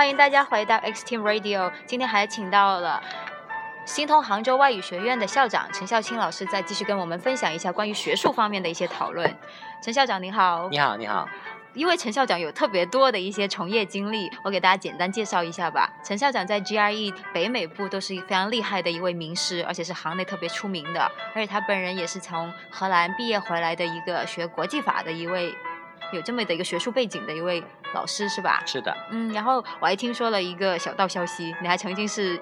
欢迎大家回到 X Team Radio。今天还请到了新通杭州外语学院的校长陈孝清老师，再继续跟我们分享一下关于学术方面的一些讨论。陈校长您好，你好，你好。因为陈校长有特别多的一些从业经历，我给大家简单介绍一下吧。陈校长在 GRE 北美部都是非常厉害的一位名师，而且是行内特别出名的。而且他本人也是从荷兰毕业回来的一个学国际法的一位，有这么的一个学术背景的一位老师，是吧？是的。嗯，然后我还听说了一个小道消息，你还曾经是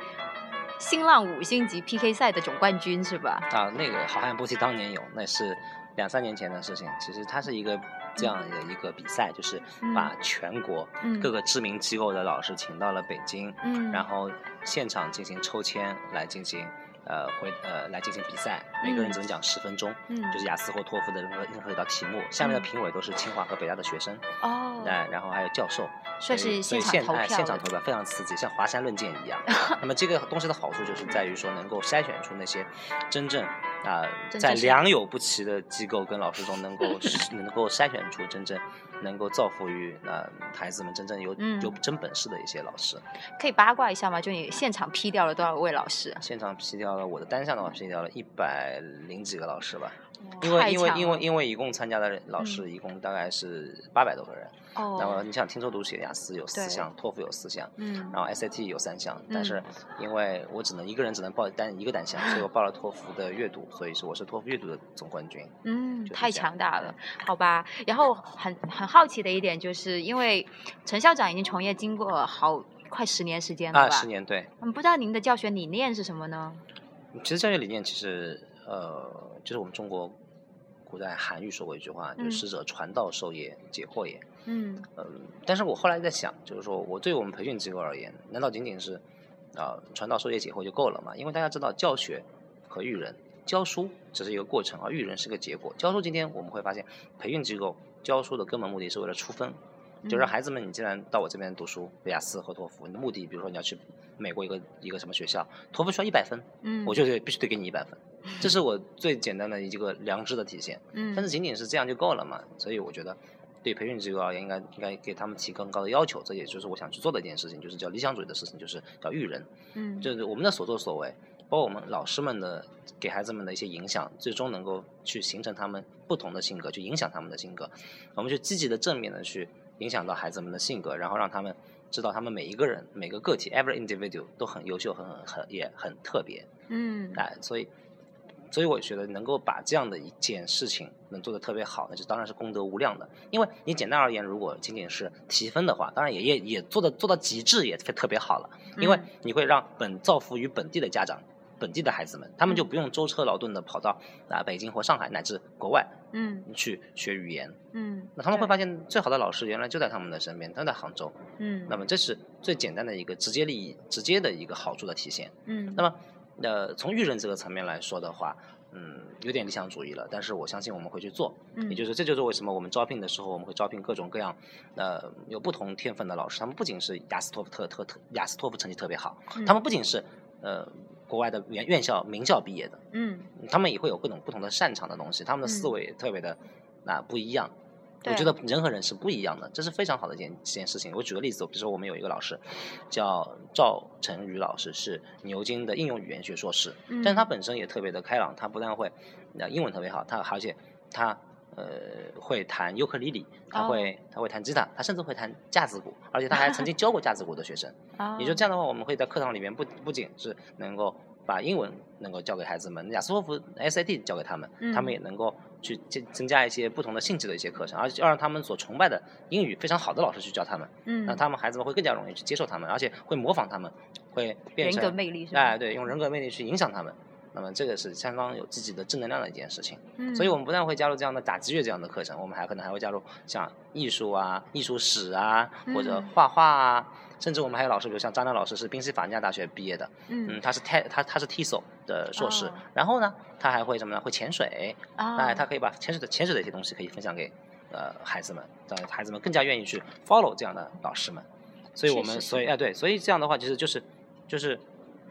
新浪五星级 PK 赛的总冠军，是吧？啊，那个好汉不提当年勇，那是两三年前的事情。其实它是一个。这样的一个比赛，就是把全国各个知名机构的老师请到了北京，嗯然后现场进行抽签来进行。呃，回呃来进行比赛，每个人只能讲十分钟，嗯就是雅思或托福的任何任何一道题目。下面的评委都是清华和北大的学生哦，那，然后还有教授，所以现场投票，现场投票非常刺激，像华山论剑一样。那么这个东西的好处就是在于说能够筛选出那些真正啊在良莠不齐的机构跟老师中能够能够筛选出真正。能够造福于那孩子们真正有有真本事的一些老师，可以八卦一下吗？就你现场批掉了多少位老师？现场批掉了我的单项的话，批掉了一百零几个老师吧。因为因为因为因为一共参加的老师一共大概是八百多个人，哦，那么你想听说读写雅思有四项，托福有四项，嗯，然后 SAT 有三项，但是因为我只能一个人只能报单一个单项，所以我报了托福的阅读，所以说我是托福阅读的总冠军，嗯，太强大了，好吧。然后很很好奇的一点就是，因为陈校长已经从业经过好快十年时间了吧？啊，十年对。嗯，不知道您的教学理念是什么呢？其实教学理念其实呃。就是我们中国古代韩愈说过一句话，就是“师者，传道授业解惑也”。嗯嗯，但是我后来在想，就是说我对我们培训机构而言，难道仅仅是啊传道授业解惑就够了吗？因为大家知道，教学和育人、教书只是一个过程，而育人是个结果。教书今天我们会发现，培训机构教书的根本目的是为了出分。就是孩子们，你既然到我这边读书，雅思和托福，你的目的，比如说你要去美国一个一个什么学校，托福需要一百分，嗯，我就得必须得给你一百分，这是我最简单的一个良知的体现，嗯，但是仅仅是这样就够了嘛？所以我觉得，对培训机构而言，应该应该给他们提更高的要求，这也就是我想去做的一件事情，就是叫理想主义的事情，就是叫育人，嗯，就是我们的所作所为，包括我们老师们的给孩子们的一些影响，最终能够去形成他们不同的性格，去影响他们的性格，我们就积极的正面的去。影响到孩子们的性格，然后让他们知道他们每一个人、每个个体，every individual 都很优秀、很很也很特别。嗯，哎，所以，所以我觉得能够把这样的一件事情能做得特别好，那就当然是功德无量的。因为你简单而言，如果仅仅是提分的话，当然也也也做的做到极致也特别好了。因为你会让本造福于本地的家长。本地的孩子们，他们就不用舟车劳顿的跑到啊北京或上海乃至国外，嗯，去学语言，嗯，那他们会发现最好的老师原来就在他们的身边，他在杭州，嗯，那么这是最简单的一个直接利益、直接的一个好处的体现，嗯，那么呃从育人这个层面来说的话，嗯，有点理想主义了，但是我相信我们会去做，嗯，也就是这就是为什么我们招聘的时候我们会招聘各种各样呃有不同天分的老师，他们不仅是雅思托福特特特雅思托福成绩特别好，他们不仅是呃。国外的院院校名校毕业的，嗯，他们也会有各种不同的擅长的东西，他们的思维特别的啊不一样。我觉得人和人是不一样的，这是非常好的一件一件事情。我举个例子，比如说我们有一个老师叫赵晨宇老师，是牛津的应用语言学硕士，但是他本身也特别的开朗，他不但会那英文特别好，他而且他。呃，会弹尤克里里，他会他会弹吉他，他甚至会弹架子鼓，而且他还曾经 教过架子鼓的学生。也就这样的话，我们会在课堂里面不不仅是能够把英文能够教给孩子们，雅思托福 SAT 教给他们，他们也能够去增增加一些不同的性质的一些课程，而且要让他们所崇拜的英语非常好的老师去教他们。嗯，那他们孩子们会更加容易去接受他们，而且会模仿他们，会变成人格魅力是吧？哎，对，用人格魅力去影响他们。那么这个是相当有积极的正能量的一件事情，所以我们不但会加入这样的打击乐这样的课程，我们还可能还会加入像艺术啊、艺术史啊，或者画画啊，甚至我们还有老师，比如像张亮老师是宾夕法尼亚大学毕业的，嗯，他是 T 他他是 TESOL 的硕士，然后呢，他还会什么呢？会潜水，哎，他可以把潜水的潜水的一些东西可以分享给呃孩子们，让孩子们更加愿意去 follow 这样的老师们，所以我们所以哎对，所以这样的话其实就是就是。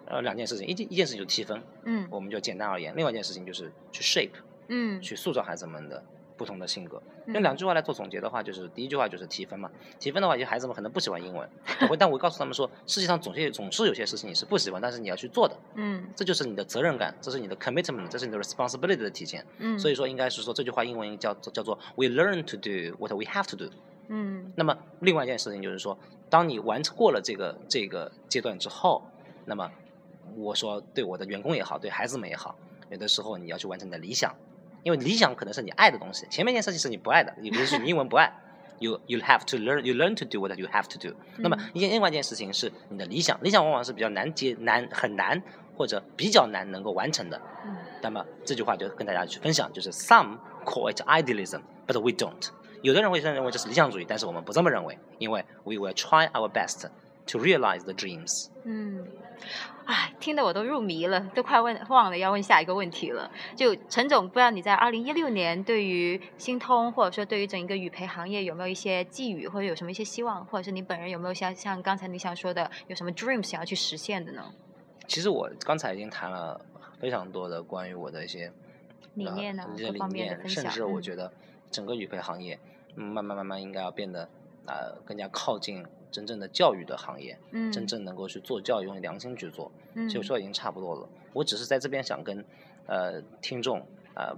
呃，两件事情，一件一件事情就是提分，嗯，我们就简单而言；另外一件事情就是去 shape，嗯，去塑造孩子们的不同的性格。用两句话来做总结的话，就是第一句话就是提分嘛。提分的话，有些孩子们可能不喜欢英文，但我告诉他们说，世界上总是总是有些事情你是不喜欢，但是你要去做的。嗯，这就是你的责任感，这是你的 commitment，这是你的 responsibility 的体现。嗯，所以说应该是说这句话英文叫叫做 we learn to do what we have to do。嗯，那么另外一件事情就是说，当你完成过了这个这个阶段之后，那么我说对我的员工也好，对孩子们也好，有的时候你要去完成你的理想。因为理想可能是你爱的东西，前面一件事情是你不爱的，比如说你英文不爱，you you have to learn you learn to do what you have to do。那么一件另外一件事情是你的理想，理想往往是比较难接难很难或者比较难能够完成的。那么这句话就跟大家去分享，就是 some call it idealism，but we don't。有的人会认为这是理想主义，但是我们不这么认为，因为 we will try our best to realize the dreams。嗯。哎，听得我都入迷了，都快问忘了要问下一个问题了。就陈总，不知道你在二零一六年对于新通，或者说对于整一个语培行业有没有一些寄语，或者有什么一些希望，或者是你本人有没有像像刚才你想说的，有什么 dream 想要去实现的呢？其实我刚才已经谈了非常多的关于我的一些理念呢，一些理念，甚至我觉得整个语培行业慢慢慢慢应该要变得呃更加靠近。真正的教育的行业，嗯，真正能够去做教育，用良心去做，嗯，其实说已经差不多了。我只是在这边想跟，呃，听众，呃，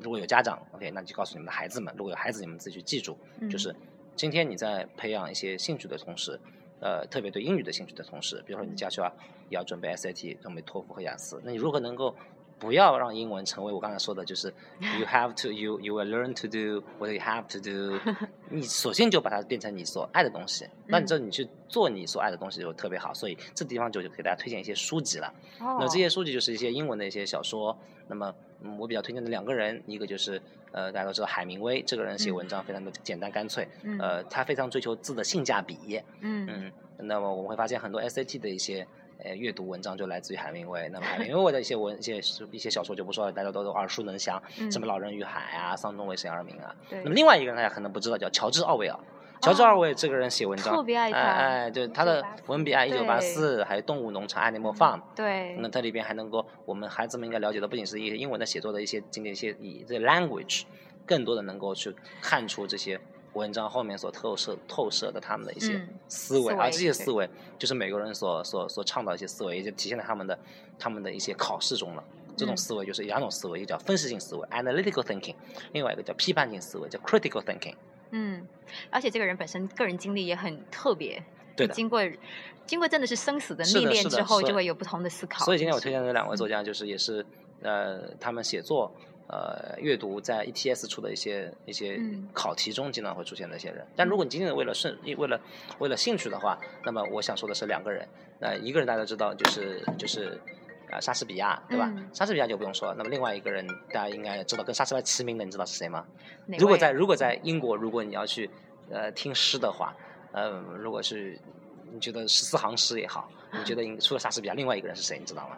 如果有家长，OK，那就告诉你们的孩子们，如果有孩子，你们自己去记住，就是今天你在培养一些兴趣的同时，呃，特别对英语的兴趣的同时，比如说你家需要要准备 SAT，准备托福和雅思，那你如何能够？不要让英文成为我刚才说的，就是 you have to you you will learn to do what you have to do。你索性就把它变成你所爱的东西，那你这你去做你所爱的东西就特别好。所以这地方就就给大家推荐一些书籍了。哦那这些书籍就是一些英文的一些小说。那么嗯我比较推荐的两个人，一个就是呃大家都知道海明威，这个人写文章非常的简单干脆，呃他非常追求字的性价比。嗯嗯，那么我们会发现很多 SAT 的一些。呃，阅读文章就来自于海明威。那么海明威的一些文、一些一些小说就不说了，大家都都耳熟能详，什么《老人与海》啊，《桑中为谁而鸣》啊。那么另外一个人大家可能不知道，叫乔治·奥威尔。乔治·奥威尔这个人写文章，特别爱他。哎，对他的《文笔爱一九八四》，还有《动物农场》（Animal Farm）。对。那它里边还能够，我们孩子们应该了解的不仅是一些英文的写作的一些经典一些以这 language，更多的能够去看出这些。文章后面所透射透射的他们的一些思维，而这些思维就是美国人所所所倡导一些思维，也就体现在他们的他们的一些考试中了。这种思维就是两种思维，一个叫分析性思维 （analytical thinking），另外一个叫批判性思维，叫 critical thinking。嗯，而且这个人本身个人经历也很特别，对经过经过真的是生死的历练之后，就会有不同的思考。所以今天我推荐的两位作家，就是也是呃，他们写作。呃，阅读在 ETS 出的一些一些考题中经常会出现的一些人，但如果你仅仅为了顺为了为了兴趣的话，那么我想说的是两个人，那一个人大家都知道就是就是啊莎士比亚对吧？莎士比亚就不用说了，那么另外一个人大家应该知道跟莎士比亚齐名的，你知道是谁吗？如果在如果在英国，如果你要去呃听诗的话，呃，如果是你觉得十四行诗也好，你觉得除了莎士比亚，另外一个人是谁？你知道吗？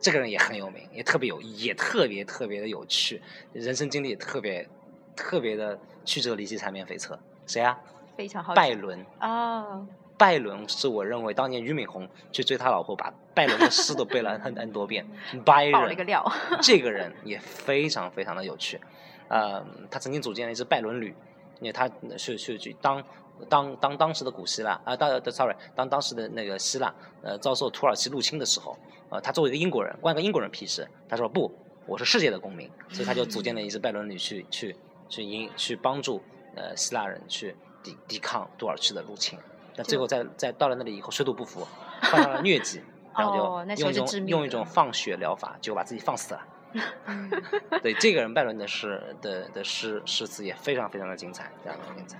这个人也很有名，也特别有，也特别特别的有趣，人生经历也特别特别的曲折离奇、缠绵悱恻。谁啊？非常好。拜伦啊，拜伦是我认为当年俞敏洪去追他老婆，把拜伦的诗都背了 n n 多遍。拜伦，个料。这个人也非常非常的有趣，呃，他曾经组建了一支拜伦旅，因为他去去去当。当当当时的古希腊啊，当 sorry，当当时的那个希腊呃遭受土耳其入侵的时候，呃，他作为一个英国人，关个英国人屁事？他说不，我是世界的公民，所以他就组建了一支拜伦旅去去去英去帮助呃希腊人去抵抵抗土耳其的入侵。但最后在在到了那里以后水土不服，患上了疟疾，然后就用一种用一种放血疗法，就把自己放死了。对这个人拜伦的诗的的诗诗词也非常非常的精彩，非常的精彩。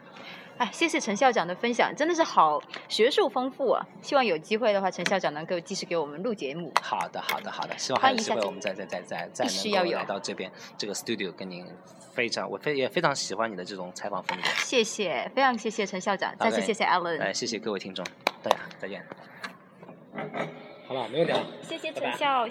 哎，谢谢陈校长的分享，真的是好学术丰富啊！希望有机会的话，陈校长能够继续给我们录节目。好的，好的，好的，希望还有机会我们再再再再再能够来到这边这个 studio 跟您非常我非也非常喜欢你的这种采访风格。谢谢，非常谢谢陈校长，再次谢谢 Alan。哎，谢谢各位听众，大家再见。好了，没有聊。谢谢陈校。